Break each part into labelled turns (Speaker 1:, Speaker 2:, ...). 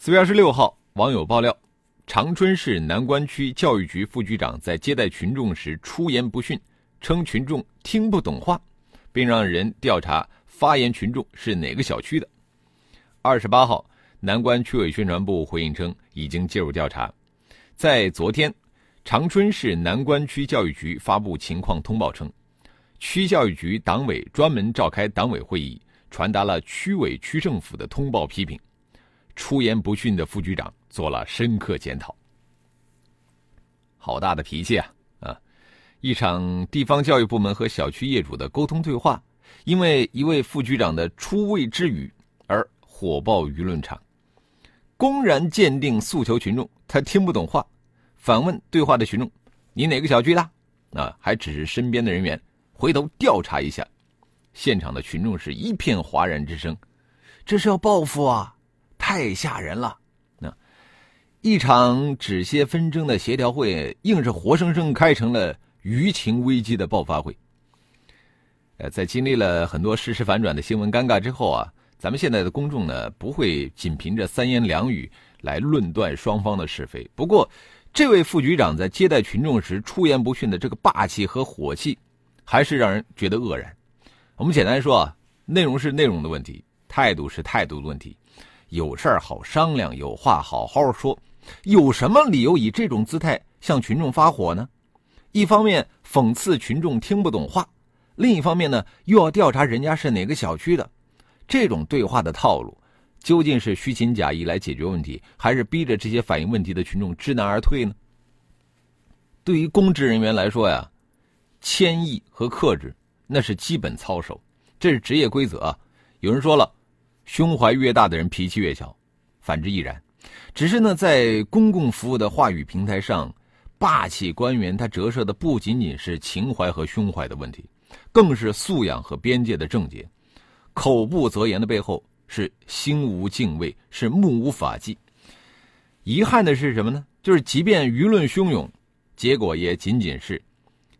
Speaker 1: 四月二十六号，网友爆料，长春市南关区教育局副局长在接待群众时出言不逊，称群众听不懂话，并让人调查发言群众是哪个小区的。二十八号，南关区委宣传部回应称，已经介入调查。在昨天，长春市南关区教育局发布情况通报称，区教育局党委专门召开党委会议，传达了区委区政府的通报批评。出言不逊的副局长做了深刻检讨。好大的脾气啊！啊，一场地方教育部门和小区业主的沟通对话，因为一位副局长的出位之语而火爆舆论场，公然鉴定诉求群众他听不懂话，反问对话的群众：“你哪个小区的？”啊，还指示身边的人员回头调查一下。现场的群众是一片哗然之声，这是要报复啊！太吓人了！那一场止歇纷争的协调会，硬是活生生开成了舆情危机的爆发会。呃，在经历了很多事实反转的新闻尴尬之后啊，咱们现在的公众呢，不会仅凭着三言两语来论断双方的是非。不过，这位副局长在接待群众时出言不逊的这个霸气和火气，还是让人觉得愕然。我们简单说啊，内容是内容的问题，态度是态度的问题。有事好商量，有话好好说，有什么理由以这种姿态向群众发火呢？一方面讽刺群众听不懂话，另一方面呢又要调查人家是哪个小区的，这种对话的套路，究竟是虚情假意来解决问题，还是逼着这些反映问题的群众知难而退呢？对于公职人员来说呀，谦抑和克制那是基本操守，这是职业规则啊。有人说了。胸怀越大的人脾气越小，反之亦然。只是呢，在公共服务的话语平台上，霸气官员他折射的不仅仅是情怀和胸怀的问题，更是素养和边界的症结。口不择言的背后是心无敬畏，是目无法纪。遗憾的是什么呢？就是即便舆论汹涌，结果也仅仅是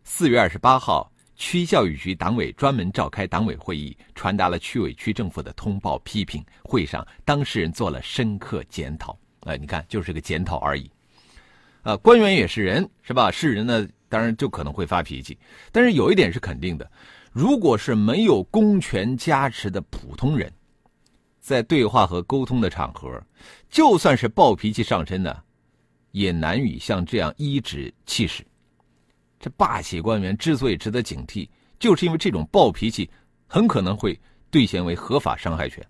Speaker 1: 四月二十八号。区教育局党委专门召开党委会议，传达了区委区政府的通报批评。会上，当事人做了深刻检讨。哎，你看，就是个检讨而已。啊，官员也是人，是吧？是人呢，当然就可能会发脾气。但是有一点是肯定的，如果是没有公权加持的普通人，在对话和沟通的场合，就算是暴脾气上身呢，也难以像这样颐指气使。这霸气官员之所以值得警惕，就是因为这种暴脾气很可能会兑现为合法伤害权。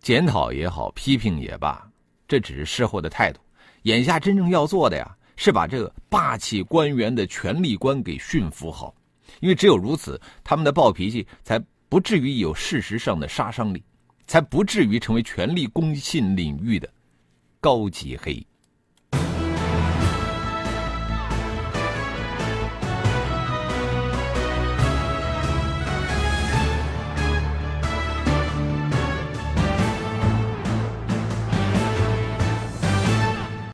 Speaker 1: 检讨也好，批评也罢，这只是事后的态度。眼下真正要做的呀，是把这个霸气官员的权力观给驯服好，因为只有如此，他们的暴脾气才不至于有事实上的杀伤力，才不至于成为权力公信领域的高级黑。